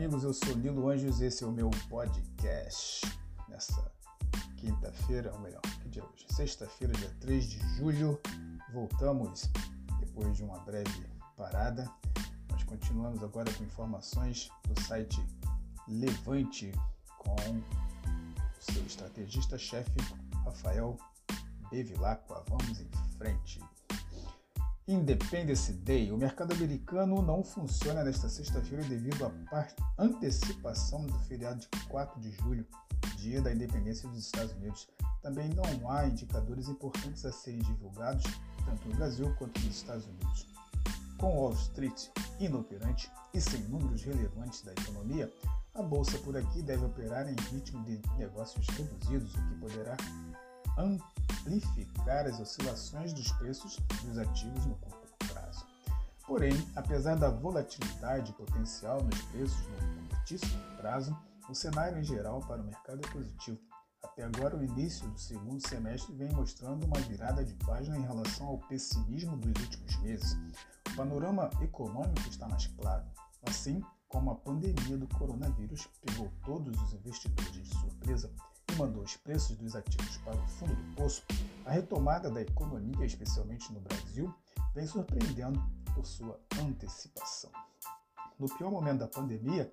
amigos, eu sou Nilo Anjos, esse é o meu podcast. Nessa quinta-feira, ou melhor, que dia é hoje? Sexta-feira, dia 3 de julho, voltamos depois de uma breve parada. Nós continuamos agora com informações do site Levante com o seu estrategista-chefe, Rafael Bevilacqua. Vamos em frente. Independence Day. O mercado americano não funciona nesta sexta-feira devido à antecipação do feriado de 4 de julho, dia da independência dos Estados Unidos. Também não há indicadores importantes a serem divulgados, tanto no Brasil quanto nos Estados Unidos. Com Wall Street inoperante e sem números relevantes da economia, a bolsa por aqui deve operar em ritmo de negócios reduzidos, o que poderá amplificar as oscilações dos preços dos ativos no curto prazo. Porém, apesar da volatilidade potencial nos preços no curtíssimo prazo, o cenário em geral para o mercado é positivo. Até agora, o início do segundo semestre vem mostrando uma virada de página em relação ao pessimismo dos últimos meses. O panorama econômico está mais claro, assim como a pandemia do coronavírus pegou todos os investidores de surpresa mandou os preços dos ativos para o fundo do poço, a retomada da economia, especialmente no Brasil, vem surpreendendo por sua antecipação. No pior momento da pandemia,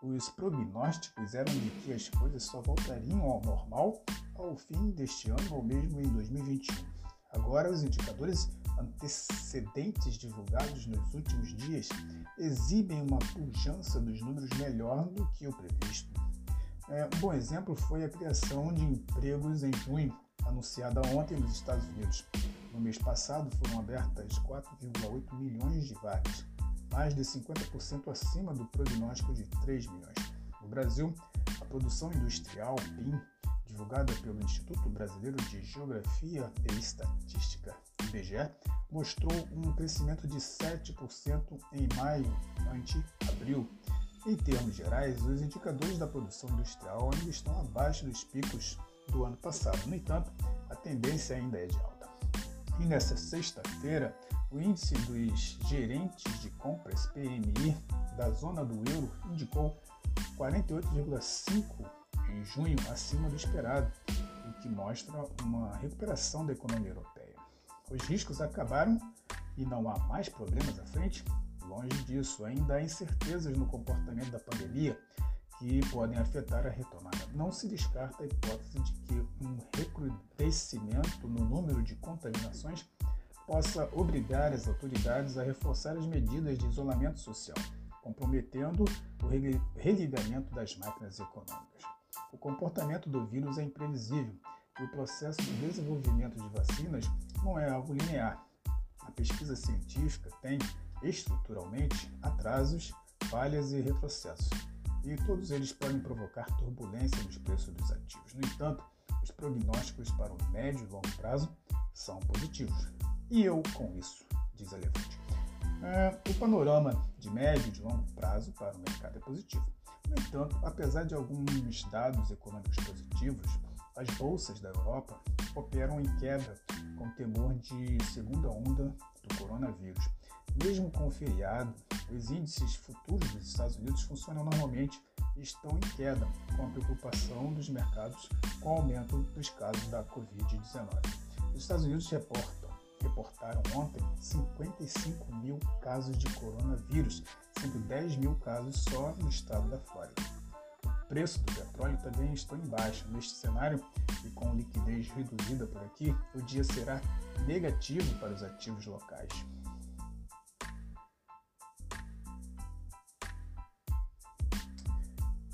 os prognósticos eram de que as coisas só voltariam ao normal ao fim deste ano ou mesmo em 2021. Agora, os indicadores antecedentes divulgados nos últimos dias exibem uma pujança dos números melhor do que o previsto. É, um bom exemplo foi a criação de empregos em junho, anunciada ontem nos Estados Unidos. No mês passado foram abertas 4,8 milhões de vagas, mais de 50% acima do prognóstico de 3 milhões. No Brasil, a produção industrial PIM, divulgada pelo Instituto Brasileiro de Geografia e Estatística, IBGE, mostrou um crescimento de 7% em maio ante abril em termos gerais, os indicadores da produção industrial ainda estão abaixo dos picos do ano passado. No entanto, a tendência ainda é de alta. E nesta sexta-feira, o índice dos gerentes de compras PMI da zona do euro indicou 48,5 em junho, acima do esperado, o que mostra uma recuperação da economia europeia. Os riscos acabaram e não há mais problemas à frente? Longe disso, ainda há incertezas no comportamento da pandemia que podem afetar a retomada. Não se descarta a hipótese de que um recrudescimento no número de contaminações possa obrigar as autoridades a reforçar as medidas de isolamento social, comprometendo o religamento das máquinas econômicas. O comportamento do vírus é imprevisível e o processo de desenvolvimento de vacinas não é algo linear. A pesquisa científica tem estruturalmente atrasos, falhas e retrocessos, e todos eles podem provocar turbulência nos preços dos ativos. No entanto, os prognósticos para o médio e longo prazo são positivos. E eu com isso, diz a Levante. É, o panorama de médio e de longo prazo para o mercado é positivo. No entanto, apesar de alguns dados econômicos positivos, as bolsas da Europa operam em queda com temor de segunda onda do coronavírus. Mesmo com o feriado, os índices futuros dos Estados Unidos funcionam normalmente e estão em queda, com a preocupação dos mercados com o aumento dos casos da Covid-19. Os Estados Unidos reportam, reportaram ontem 55 mil casos de coronavírus, sendo 10 mil casos só no estado da Flórida. O preço do petróleo também está em baixa. Neste cenário, e com liquidez reduzida por aqui, o dia será negativo para os ativos locais.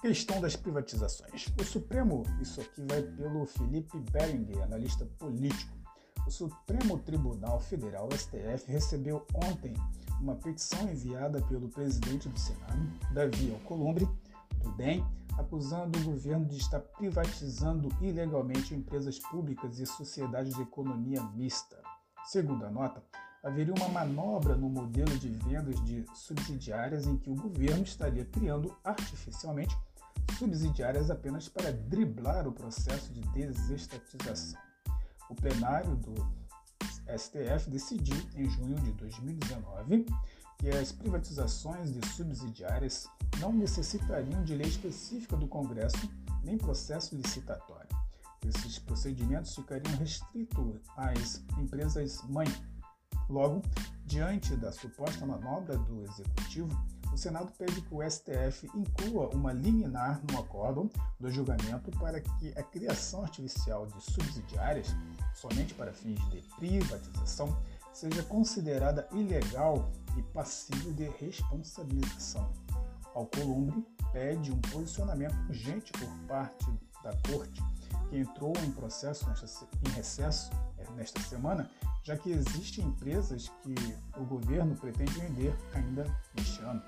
Questão das privatizações. O Supremo, isso aqui vai pelo Felipe Beringer, analista político. O Supremo Tribunal Federal, STF, recebeu ontem uma petição enviada pelo presidente do Senado, Davi Alcolumbre, do DEM, acusando o governo de estar privatizando ilegalmente empresas públicas e sociedades de economia mista. Segundo a nota, haveria uma manobra no modelo de vendas de subsidiárias em que o governo estaria criando artificialmente subsidiárias apenas para driblar o processo de desestatização. O plenário do STF decidiu, em junho de 2019, que as privatizações de subsidiárias não necessitariam de lei específica do Congresso nem processo licitatório. Esses procedimentos ficariam restritos às empresas mãe. Logo, diante da suposta manobra do Executivo, o Senado pede que o STF inclua uma liminar no acórdão do julgamento para que a criação artificial de subsidiárias, somente para fins de privatização, seja considerada ilegal e passível de responsabilização. Alcolumbre pede um posicionamento urgente por parte da Corte, que entrou em processo nesta, em recesso é, nesta semana, já que existem empresas que o governo pretende vender ainda este ano.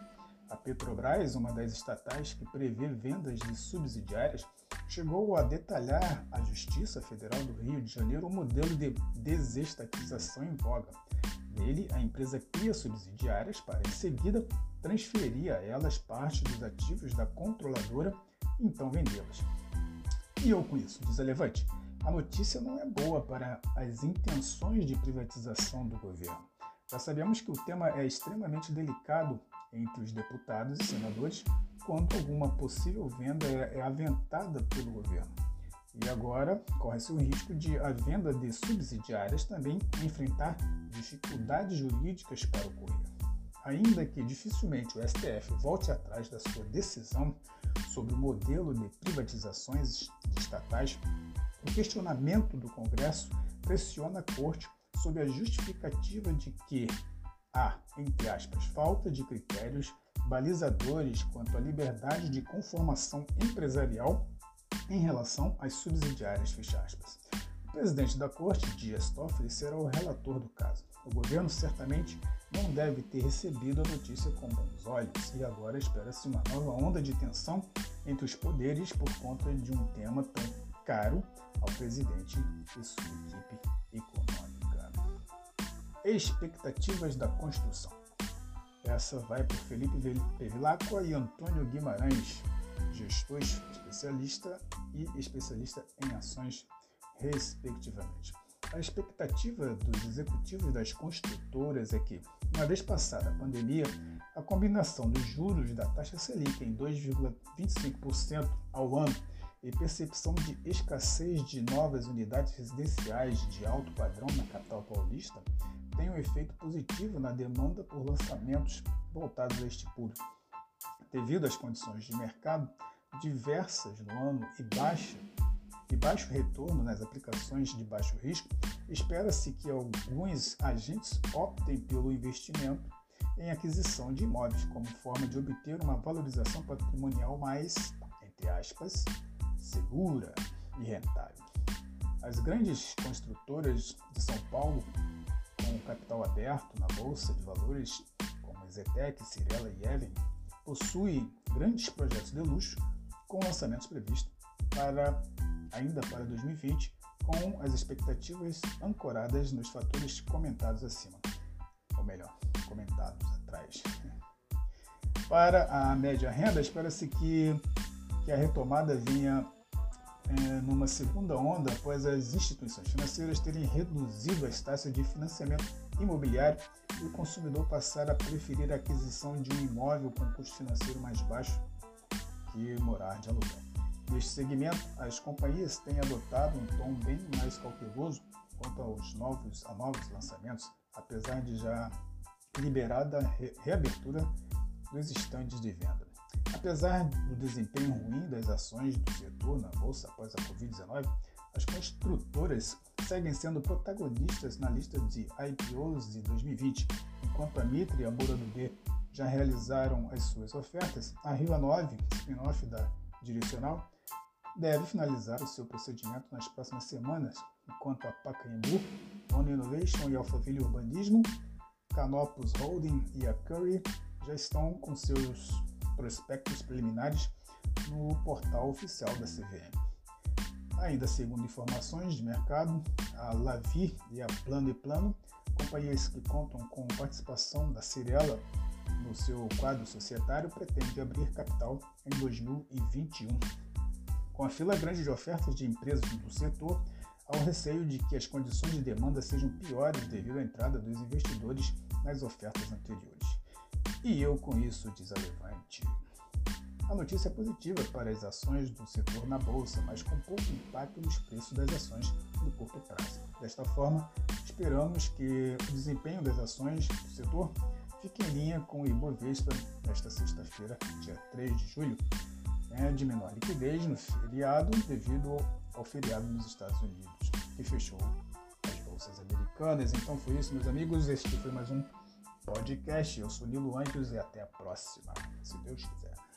A Petrobras, uma das estatais que prevê vendas de subsidiárias, chegou a detalhar à Justiça Federal do Rio de Janeiro o modelo de desestatização em voga. Nele, a empresa cria subsidiárias para, em seguida, transferir a elas parte dos ativos da controladora e então vendê-las. E eu com isso, diz a Levante, a notícia não é boa para as intenções de privatização do governo. Já sabemos que o tema é extremamente delicado entre os deputados e senadores quando alguma possível venda é, é aventada pelo governo. E agora corre-se o risco de a venda de subsidiárias também enfrentar dificuldades jurídicas para ocorrer. Ainda que dificilmente o STF volte atrás da sua decisão sobre o modelo de privatizações estatais, o questionamento do Congresso pressiona a Corte sob a justificativa de que há, entre aspas, falta de critérios balizadores quanto à liberdade de conformação empresarial em relação às subsidiárias, fecha aspas. O presidente da corte, Dias Toffoli, será o relator do caso. O governo certamente não deve ter recebido a notícia com bons olhos e agora espera-se uma nova onda de tensão entre os poderes por conta de um tema tão caro ao presidente e sua equipe econômica. Expectativas da construção. Essa vai para Felipe Bevilacqua e Antônio Guimarães, gestor especialista e especialista em ações, respectivamente. A expectativa dos executivos das construtoras é que, uma vez passada a pandemia, a combinação dos juros da taxa Selic em 2,25% ao ano e percepção de escassez de novas unidades residenciais de alto padrão na capital paulista tem um efeito positivo na demanda por lançamentos voltados a este público. Devido às condições de mercado diversas no ano e baixa e baixo retorno nas aplicações de baixo risco, espera-se que alguns agentes optem pelo investimento em aquisição de imóveis como forma de obter uma valorização patrimonial mais, entre aspas, segura e rentável. As grandes construtoras de São Paulo capital aberto na bolsa de valores, como Zetec, Cirela e Even, possui grandes projetos de luxo com lançamentos previstos para ainda para 2020, com as expectativas ancoradas nos fatores comentados acima, ou melhor, comentados atrás. Para a média renda, espera-se que, que a retomada vinha é, numa segunda onda após as instituições financeiras terem reduzido as taxas de financiamento imobiliário e o consumidor passar a preferir a aquisição de um imóvel com custo financeiro mais baixo que morar de aluguel. Neste segmento, as companhias têm adotado um tom bem mais cauteloso quanto aos novos, a novos lançamentos, apesar de já liberada a reabertura dos estandes de venda. Apesar do desempenho ruim das ações do setor na bolsa após a Covid-19, as construtoras seguem sendo protagonistas na lista de IPOs de 2020. Enquanto a Mitre e a Moura do B já realizaram as suas ofertas, a Rio 9, spin-off da Direcional, deve finalizar o seu procedimento nas próximas semanas, enquanto a Pacaembu, One Innovation e Alphaville Urbanismo, Canopus Holding e a Curry já estão com seus prospectos preliminares no portal oficial da CVM. Ainda segundo informações de mercado, a Lavi e a Plano e Plano, companhias que contam com participação da Cirela no seu quadro societário, pretendem abrir capital em 2021. Com a fila grande de ofertas de empresas do setor, há o receio de que as condições de demanda sejam piores devido à entrada dos investidores nas ofertas anteriores. E eu com isso, diz a Levante. A notícia é positiva para as ações do setor na bolsa, mas com pouco impacto nos preços das ações do curto prazo. Desta forma, esperamos que o desempenho das ações do setor fique em linha com o Ibovespa nesta sexta-feira, dia 3 de julho, né, de menor liquidez no feriado devido ao feriado nos Estados Unidos, que fechou as bolsas americanas. Então foi isso, meus amigos. Este foi mais um podcast. Eu sou Nilo Anjos e até a próxima, se Deus quiser.